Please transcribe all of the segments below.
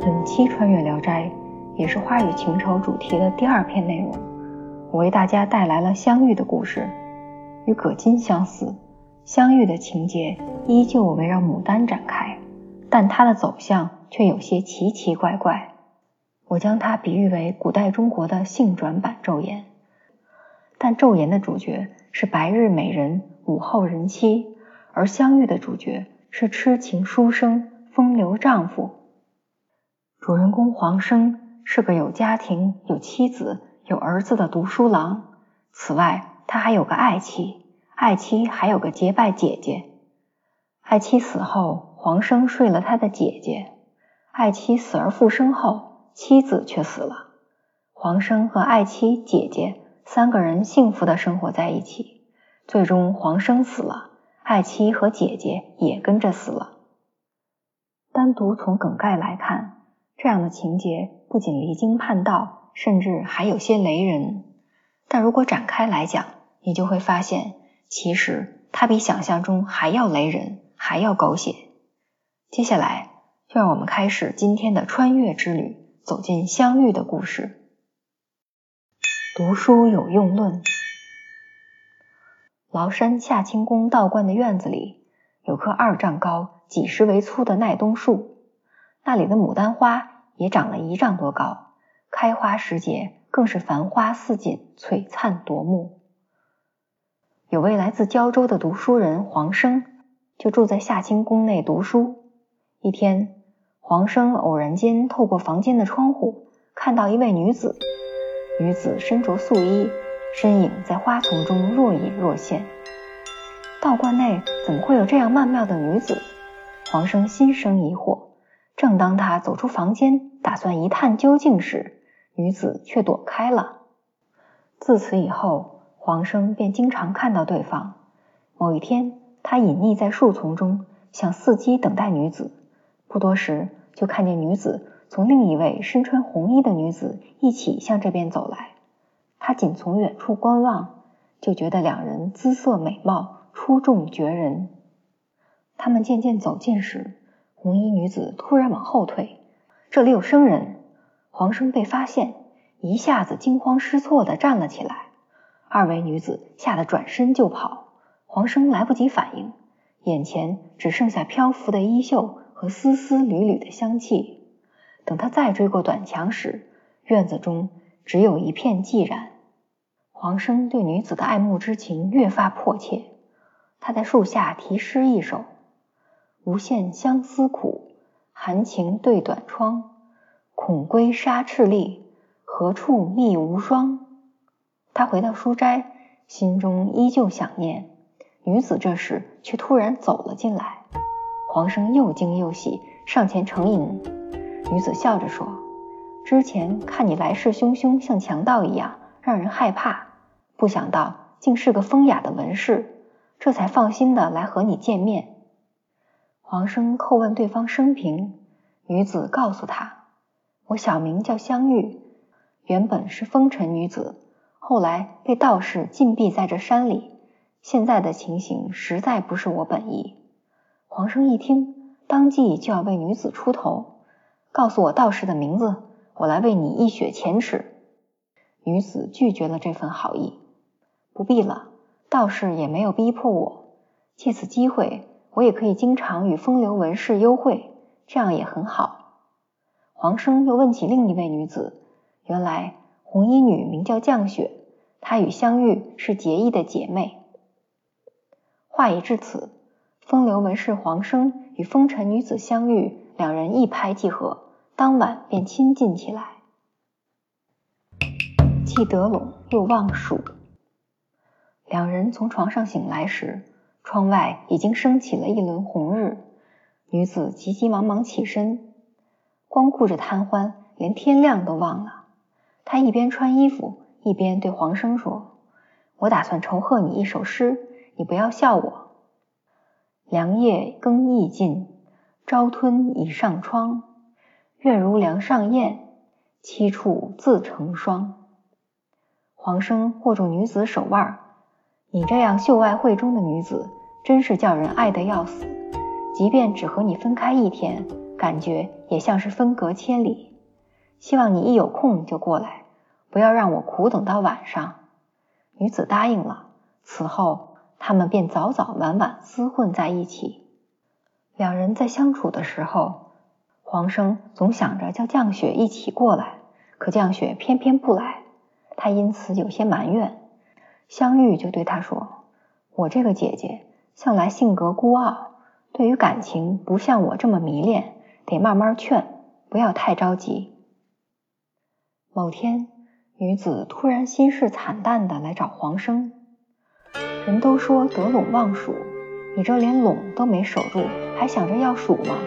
本期穿越聊斋也是花与情仇主题的第二篇内容，我为大家带来了相遇的故事，与葛巾相似，相遇的情节依旧围绕牡丹展开，但它的走向却有些奇奇怪怪。我将它比喻为古代中国的性转版《昼颜》，但《昼颜》的主角是白日美人、午后人妻，而相遇的主角是痴情书生、风流丈夫。主人公黄生是个有家庭、有妻子、有儿子的读书郎。此外，他还有个爱妻，爱妻还有个结拜姐姐。爱妻死后，黄生睡了他的姐姐。爱妻死而复生后，妻子却死了。黄生和爱妻、姐姐三个人幸福的生活在一起。最终，黄生死了，爱妻和姐姐也跟着死了。单独从梗概来看。这样的情节不仅离经叛道，甚至还有些雷人。但如果展开来讲，你就会发现，其实它比想象中还要雷人，还要狗血。接下来，就让我们开始今天的穿越之旅，走进相遇的故事。读书有用论。崂山下清宫道观的院子里，有棵二丈高、几十围粗的耐冬树。那里的牡丹花也长了一丈多高，开花时节更是繁花似锦，璀璨夺目。有位来自胶州的读书人黄生，就住在夏清宫内读书。一天，黄生偶然间透过房间的窗户，看到一位女子。女子身着素衣，身影在花丛中若隐若现。道观内怎么会有这样曼妙的女子？黄生心生疑惑。正当他走出房间，打算一探究竟时，女子却躲开了。自此以后，黄生便经常看到对方。某一天，他隐匿在树丛中，想伺机等待女子。不多时，就看见女子从另一位身穿红衣的女子一起向这边走来。他仅从远处观望，就觉得两人姿色美貌出众绝人。他们渐渐走近时，红衣女子突然往后退，这里有生人。黄生被发现，一下子惊慌失措的站了起来。二位女子吓得转身就跑，黄生来不及反应，眼前只剩下漂浮的衣袖和丝丝缕缕的香气。等他再追过短墙时，院子中只有一片寂然。黄生对女子的爱慕之情越发迫切，他在树下题诗一首。无限相思苦，含情对短窗。恐归纱赤丽，何处觅无双？他回到书斋，心中依旧想念女子。这时却突然走了进来。黄生又惊又喜，上前承迎。女子笑着说：“之前看你来势汹汹，像强盗一样，让人害怕。不想到竟是个风雅的文士，这才放心的来和你见面。”黄生叩问对方生平，女子告诉他：“我小名叫香玉，原本是风尘女子，后来被道士禁闭在这山里。现在的情形实在不是我本意。”黄生一听，当即就要为女子出头，告诉我道士的名字，我来为你一雪前耻。女子拒绝了这份好意，不必了，道士也没有逼迫我，借此机会。我也可以经常与风流文士幽会，这样也很好。黄生又问起另一位女子，原来红衣女名叫降雪，她与香玉是结义的姐妹。话已至此，风流文士黄生与风尘女子相遇，两人一拍即合，当晚便亲近起来。既得陇又望蜀，两人从床上醒来时。窗外已经升起了一轮红日，女子急急忙忙起身，光顾着贪欢，连天亮都忘了。她一边穿衣服，一边对黄生说：“我打算酬贺你一首诗，你不要笑我。凉夜更易尽，朝吞已上窗。月如梁上燕，栖处自成双。”黄生握住女子手腕：“你这样秀外慧中的女子。”真是叫人爱得要死，即便只和你分开一天，感觉也像是分隔千里。希望你一有空就过来，不要让我苦等到晚上。女子答应了。此后，他们便早早晚晚厮混在一起。两人在相处的时候，黄生总想着叫降雪一起过来，可降雪偏偏不来，他因此有些埋怨。香玉就对他说：“我这个姐姐向来性格孤傲，对于感情不像我这么迷恋，得慢慢劝，不要太着急。”某天，女子突然心事惨淡的来找黄生。人都说得陇望蜀，你这连陇都没守住，还想着要蜀吗？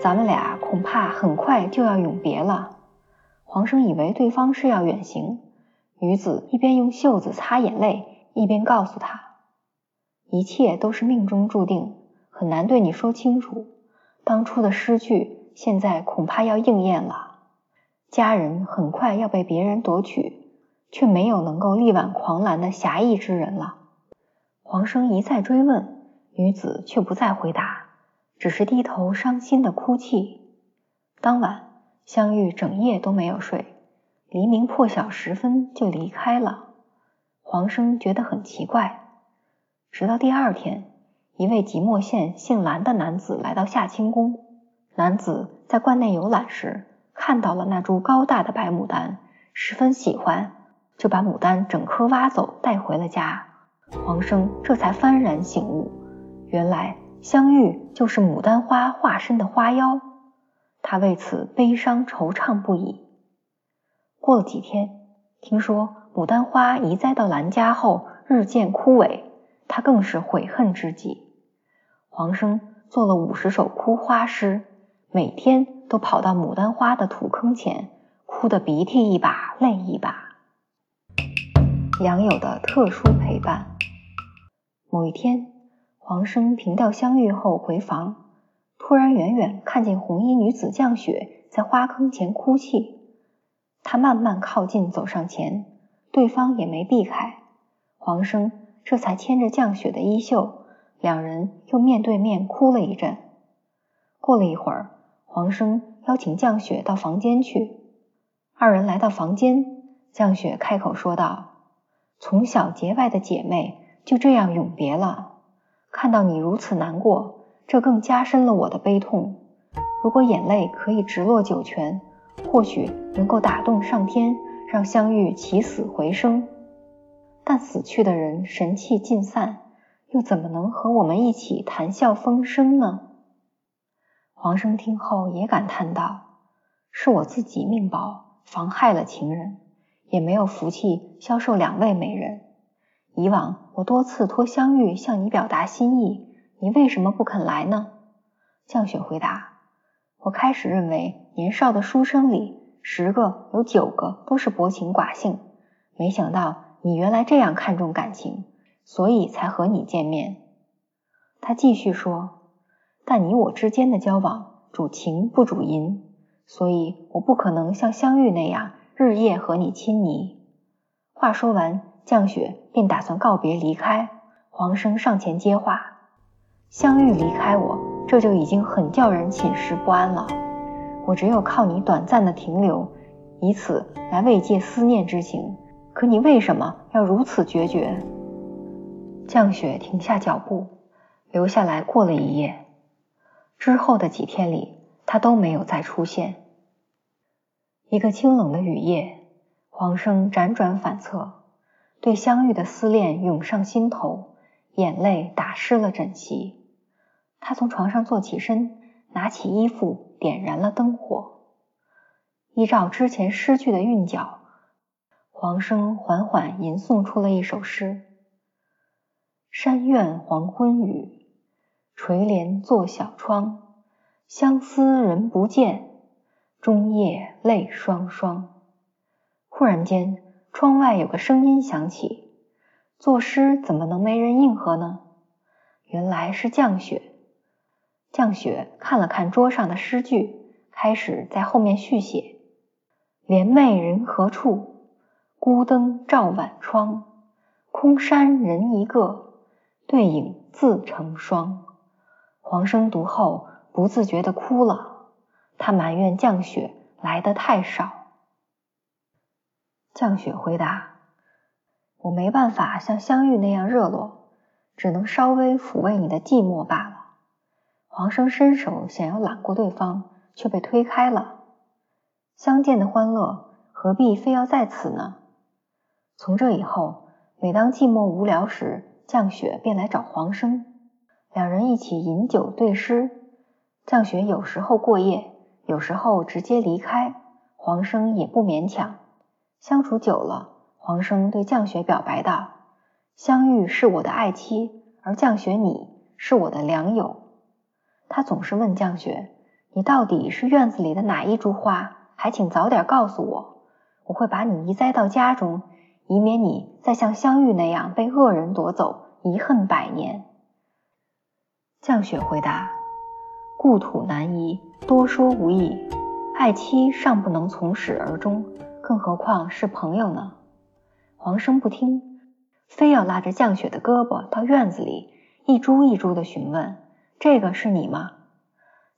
咱们俩恐怕很快就要永别了。黄生以为对方是要远行，女子一边用袖子擦眼泪，一边告诉他，一切都是命中注定，很难对你说清楚。当初的诗句，现在恐怕要应验了。家人很快要被别人夺取，却没有能够力挽狂澜的侠义之人了。黄生一再追问，女子却不再回答，只是低头伤心的哭泣。当晚，香玉整夜都没有睡，黎明破晓时分就离开了。黄生觉得很奇怪，直到第二天，一位即墨县姓蓝的男子来到夏清宫。男子在观内游览时，看到了那株高大的白牡丹，十分喜欢，就把牡丹整颗挖走带回了家。黄生这才幡然醒悟，原来香玉就是牡丹花化身的花妖，他为此悲伤惆怅不已。过了几天，听说牡丹花移栽到兰家后日渐枯萎，他更是悔恨之极。黄生做了五十首哭花诗，每天都跑到牡丹花的土坑前，哭得鼻涕一把泪一把。良友的特殊陪伴。某一天，黄生凭吊相遇后回房，突然远远看见红衣女子降雪在花坑前哭泣。他慢慢靠近，走上前，对方也没避开。黄生这才牵着降雪的衣袖，两人又面对面哭了一阵。过了一会儿，黄生邀请降雪到房间去。二人来到房间，降雪开口说道：“从小结拜的姐妹。”就这样永别了，看到你如此难过，这更加深了我的悲痛。如果眼泪可以直落九泉，或许能够打动上天，让香玉起死回生。但死去的人神气尽散，又怎么能和我们一起谈笑风生呢？黄生听后也感叹道：“是我自己命薄，妨害了情人，也没有福气销售两位美人。”以往我多次托香玉向你表达心意，你为什么不肯来呢？降雪回答：“我开始认为年少的书生里，十个有九个都是薄情寡性，没想到你原来这样看重感情，所以才和你见面。”他继续说：“但你我之间的交往主情不主淫，所以我不可能像香玉那样日夜和你亲昵。”话说完。降雪便打算告别离开，黄生上前接话：“香玉离开我，这就已经很叫人寝食不安了。我只有靠你短暂的停留，以此来慰藉思念之情。可你为什么要如此决绝？”降雪停下脚步，留下来过了一夜。之后的几天里，他都没有再出现。一个清冷的雨夜，黄生辗转反侧。对相遇的思念涌上心头，眼泪打湿了枕席。他从床上坐起身，拿起衣服，点燃了灯火。依照之前诗句的韵脚，黄生缓缓吟诵出了一首诗：山院黄昏雨，垂帘坐小窗。相思人不见，终夜泪双双。忽然间。窗外有个声音响起，作诗怎么能没人应和呢？原来是降雪。降雪看了看桌上的诗句，开始在后面续写：帘袂人何处？孤灯照晚窗。空山人一个，对影自成双。黄生读后不自觉地哭了。他埋怨降雪来得太少。降雪回答：“我没办法像香玉那样热络，只能稍微抚慰你的寂寞罢了。”黄生伸手想要揽过对方，却被推开了。相见的欢乐何必非要在此呢？从这以后，每当寂寞无聊时，降雪便来找黄生，两人一起饮酒对诗。降雪有时候过夜，有时候直接离开，黄生也不勉强。相处久了，黄生对降雪表白道：“香玉是我的爱妻，而降雪你是我的良友。”他总是问降雪：“你到底是院子里的哪一株花？还请早点告诉我，我会把你移栽到家中。”以免你再像香玉那样被恶人夺走，遗恨百年。降雪回答：“故土难移，多说无益。爱妻尚不能从始而终，更何况是朋友呢？”黄生不听，非要拉着降雪的胳膊到院子里，一株一株的询问：“这个是你吗？”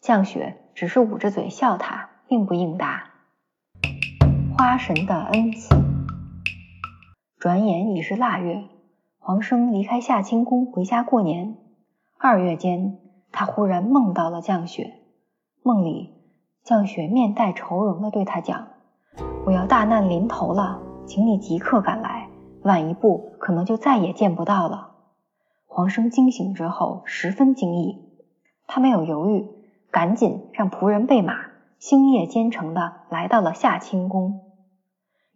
降雪只是捂着嘴笑他，并不应答。花神的恩赐。转眼已是腊月，黄生离开夏清宫回家过年。二月间，他忽然梦到了降雪。梦里，降雪面带愁容的对他讲：“我要大难临头了，请你即刻赶来，晚一步可能就再也见不到了。”黄生惊醒之后十分惊异，他没有犹豫，赶紧让仆人备马，星夜兼程的来到了夏清宫。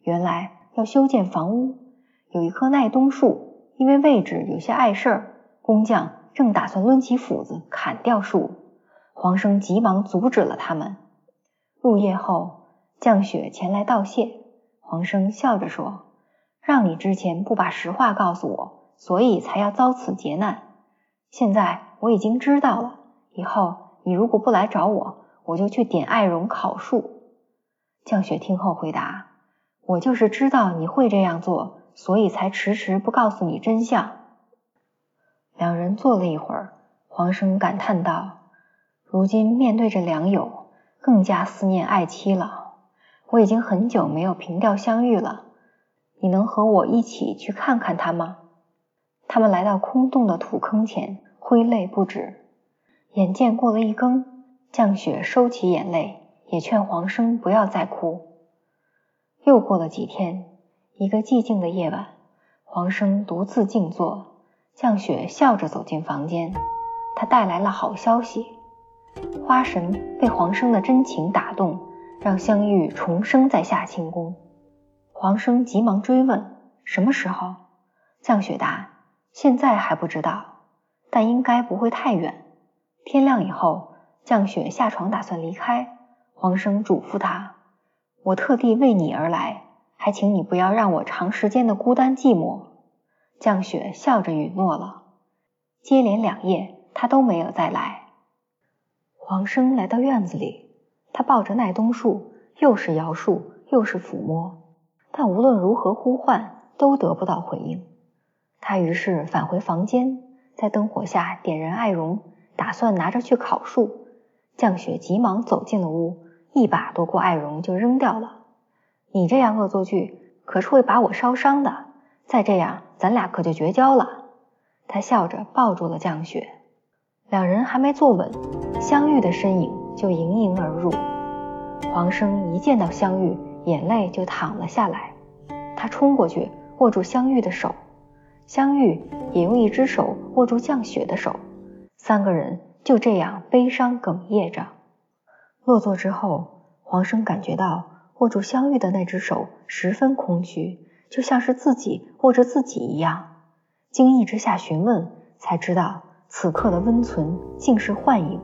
原来要修建房屋。有一棵耐冬树，因为位置有些碍事儿，工匠正打算抡起斧子砍掉树。黄生急忙阻止了他们。入夜后，降雪前来道谢。黄生笑着说：“让你之前不把实话告诉我，所以才要遭此劫难。现在我已经知道了，以后你如果不来找我，我就去点艾绒烤树。”降雪听后回答：“我就是知道你会这样做。”所以才迟迟不告诉你真相。两人坐了一会儿，黄生感叹道：“如今面对着良友，更加思念爱妻了。我已经很久没有凭吊相遇了，你能和我一起去看看他吗？”他们来到空洞的土坑前，挥泪不止。眼见过了一更，降雪收起眼泪，也劝黄生不要再哭。又过了几天。一个寂静的夜晚，黄生独自静坐。降雪笑着走进房间，他带来了好消息。花神被黄生的真情打动，让香玉重生在夏清宫。黄生急忙追问：“什么时候？”降雪答：“现在还不知道，但应该不会太远。”天亮以后，降雪下床打算离开。黄生嘱咐他：“我特地为你而来。”还请你不要让我长时间的孤单寂寞。降雪笑着允诺了。接连两夜，他都没有再来。黄生来到院子里，他抱着耐冬树，又是摇树，又是抚摸，但无论如何呼唤，都得不到回应。他于是返回房间，在灯火下点燃艾绒，打算拿着去烤树。降雪急忙走进了屋，一把夺过艾绒就扔掉了。你这样恶作剧，可是会把我烧伤的。再这样，咱俩可就绝交了。他笑着抱住了降雪，两人还没坐稳，香玉的身影就盈盈而入。黄生一见到香玉，眼泪就淌了下来。他冲过去握住香玉的手，香玉也用一只手握住降雪的手，三个人就这样悲伤哽咽着。落座之后，黄生感觉到。握住香玉的那只手十分空虚，就像是自己握着自己一样。惊异之下询问，才知道此刻的温存竟是幻影。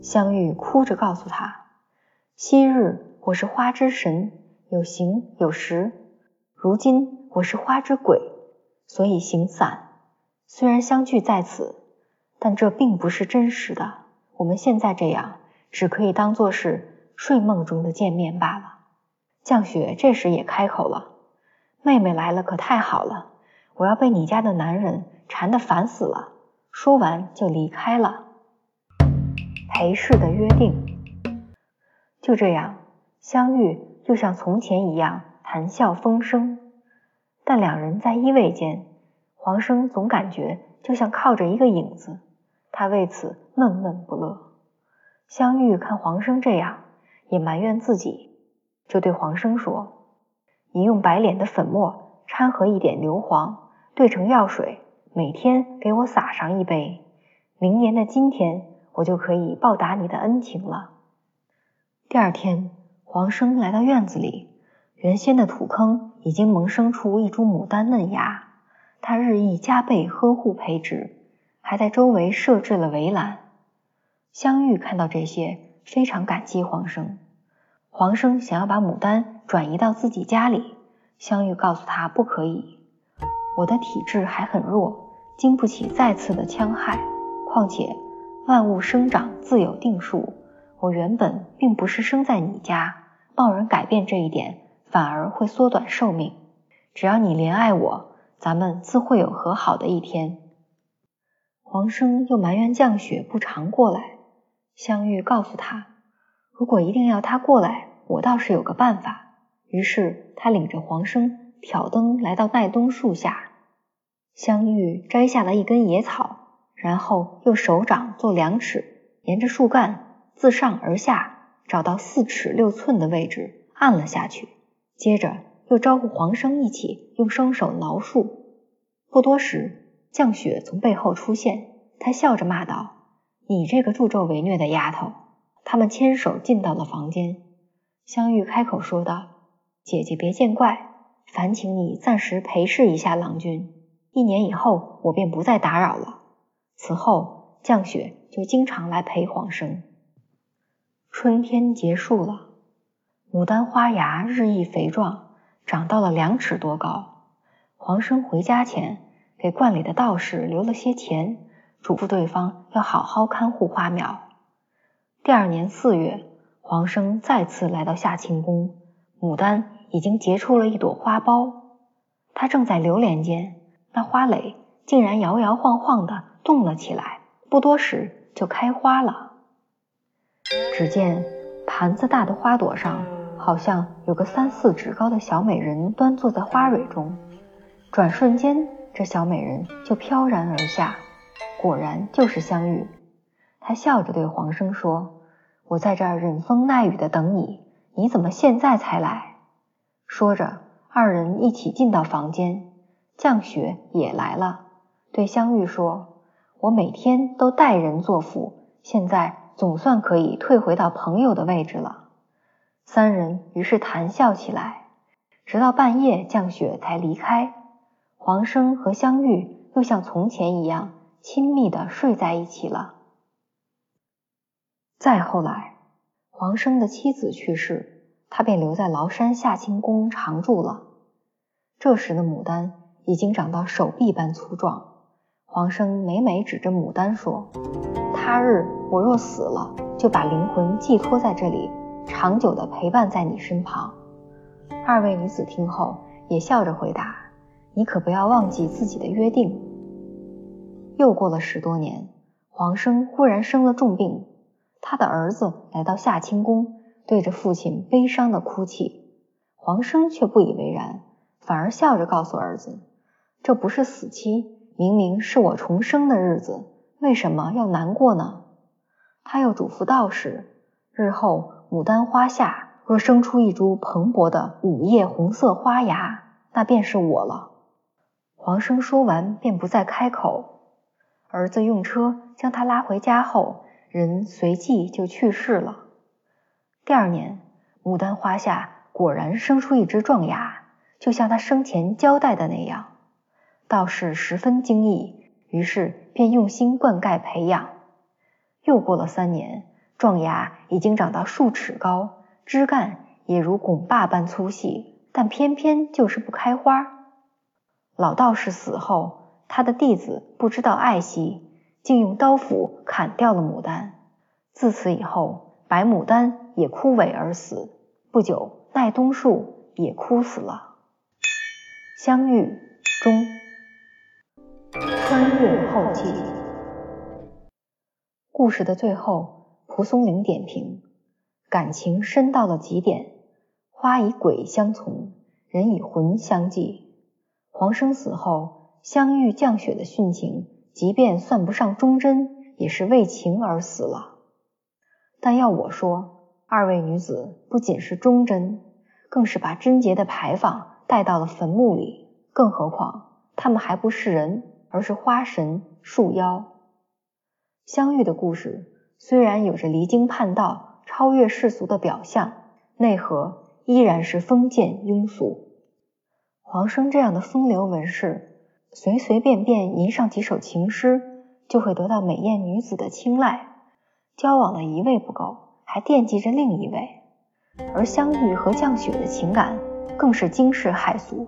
香玉哭着告诉他：昔日我是花之神，有形有实；如今我是花之鬼，所以形散。虽然相聚在此，但这并不是真实的。我们现在这样，只可以当做是睡梦中的见面罢了。降雪这时也开口了：“妹妹来了，可太好了！我要被你家的男人缠得烦死了。”说完就离开了。裴氏的约定，就这样，相遇又像从前一样谈笑风生。但两人在依偎间，黄生总感觉就像靠着一个影子，他为此闷闷不乐。香玉看黄生这样，也埋怨自己，就对黄生说：“你用白脸的粉末掺和一点硫磺，兑成药水，每天给我撒上一杯。明年的今天，我就可以报答你的恩情了。”第二天，黄生来到院子里，原先的土坑已经萌生出一株牡丹嫩芽，他日益加倍呵护培植，还在周围设置了围栏。香玉看到这些，非常感激黄生。黄生想要把牡丹转移到自己家里，香玉告诉他不可以。我的体质还很弱，经不起再次的戕害。况且万物生长自有定数，我原本并不是生在你家，贸然改变这一点，反而会缩短寿命。只要你怜爱我，咱们自会有和好的一天。黄生又埋怨降雪不常过来。香玉告诉他，如果一定要他过来，我倒是有个办法。于是他领着黄生挑灯来到奈冬树下，香玉摘下了一根野草，然后用手掌做量尺，沿着树干自上而下找到四尺六寸的位置，按了下去。接着又招呼黄生一起用双手挠树。不多时，降雪从背后出现，他笑着骂道。你这个助纣为虐的丫头！他们牵手进到了房间。香玉开口说道：“姐姐别见怪，烦请你暂时陪侍一下郎君。一年以后，我便不再打扰了。此后，降雪就经常来陪黄生。”春天结束了，牡丹花芽日益肥壮，长到了两尺多高。黄生回家前，给观里的道士留了些钱。嘱咐对方要好好看护花苗。第二年四月，黄生再次来到夏清宫，牡丹已经结出了一朵花苞。他正在流连间，那花蕾竟然摇摇晃晃的动了起来，不多时就开花了。只见盘子大的花朵上，好像有个三四指高的小美人端坐在花蕊中。转瞬间，这小美人就飘然而下。果然就是香玉，她笑着对黄生说：“我在这儿忍风耐雨的等你，你怎么现在才来？”说着，二人一起进到房间。降雪也来了，对香玉说：“我每天都代人作福，现在总算可以退回到朋友的位置了。”三人于是谈笑起来，直到半夜，降雪才离开。黄生和香玉又像从前一样。亲密的睡在一起了。再后来，黄生的妻子去世，他便留在崂山下清宫常住了。这时的牡丹已经长到手臂般粗壮。黄生每每指着牡丹说：“他日我若死了，就把灵魂寄托在这里，长久的陪伴在你身旁。”二位女子听后也笑着回答：“你可不要忘记自己的约定。”又过了十多年，黄生忽然生了重病。他的儿子来到夏清宫，对着父亲悲伤的哭泣。黄生却不以为然，反而笑着告诉儿子：“这不是死期，明明是我重生的日子，为什么要难过呢？”他又嘱咐道士：“日后牡丹花下若生出一株蓬勃的五叶红色花芽，那便是我了。”黄生说完，便不再开口。儿子用车将他拉回家后，人随即就去世了。第二年，牡丹花下果然生出一只壮芽，就像他生前交代的那样。道士十分惊异，于是便用心灌溉培养。又过了三年，壮芽已经长到数尺高，枝干也如拱坝般粗细，但偏偏就是不开花。老道士死后。他的弟子不知道爱惜，竟用刀斧砍掉了牡丹。自此以后，白牡丹也枯萎而死。不久，奈冬树也枯死了。相遇中，穿越后记。故事的最后，蒲松龄点评：感情深到了极点，花以鬼相从，人以魂相寄。黄生死后，香玉、降雪的殉情，即便算不上忠贞，也是为情而死了。但要我说，二位女子不仅是忠贞，更是把贞洁的牌坊带到了坟墓里。更何况，她们还不是人，而是花神、树妖。香玉的故事虽然有着离经叛道、超越世俗的表象，内核依然是封建庸俗。黄生这样的风流文士，随随便便吟上几首情诗，就会得到美艳女子的青睐。交往了一位不够，还惦记着另一位。而香玉和降雪的情感，更是惊世骇俗。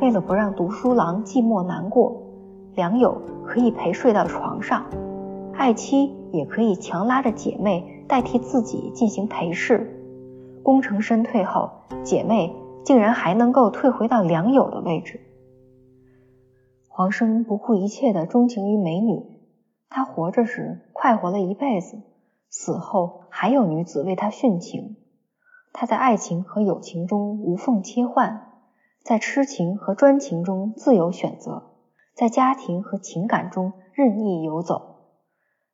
为了不让读书郎寂寞难过，良友可以陪睡到床上，爱妻也可以强拉着姐妹代替自己进行陪侍。功成身退后，姐妹。竟然还能够退回到良友的位置。黄生不顾一切的钟情于美女，他活着时快活了一辈子，死后还有女子为他殉情。他在爱情和友情中无缝切换，在痴情和专情中自由选择，在家庭和情感中任意游走。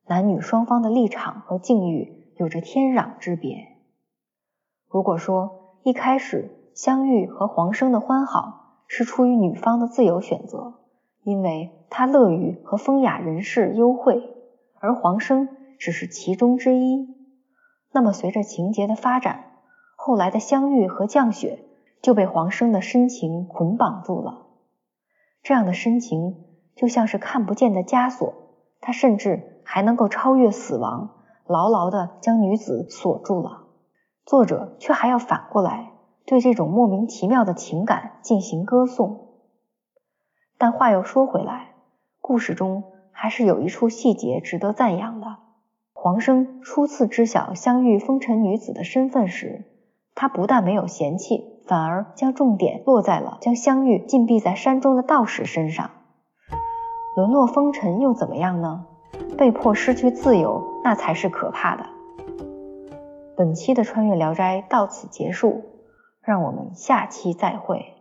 男女双方的立场和境遇有着天壤之别。如果说一开始，香玉和黄生的欢好是出于女方的自由选择，因为她乐于和风雅人士幽会，而黄生只是其中之一。那么随着情节的发展，后来的香玉和降雪就被黄生的深情捆绑住了。这样的深情就像是看不见的枷锁，它甚至还能够超越死亡，牢牢的将女子锁住了。作者却还要反过来。对这种莫名其妙的情感进行歌颂，但话又说回来，故事中还是有一处细节值得赞扬的。黄生初次知晓香玉风尘女子的身份时，他不但没有嫌弃，反而将重点落在了将香玉禁闭在山中的道士身上。沦落风尘又怎么样呢？被迫失去自由，那才是可怕的。本期的穿越聊斋到此结束。让我们下期再会。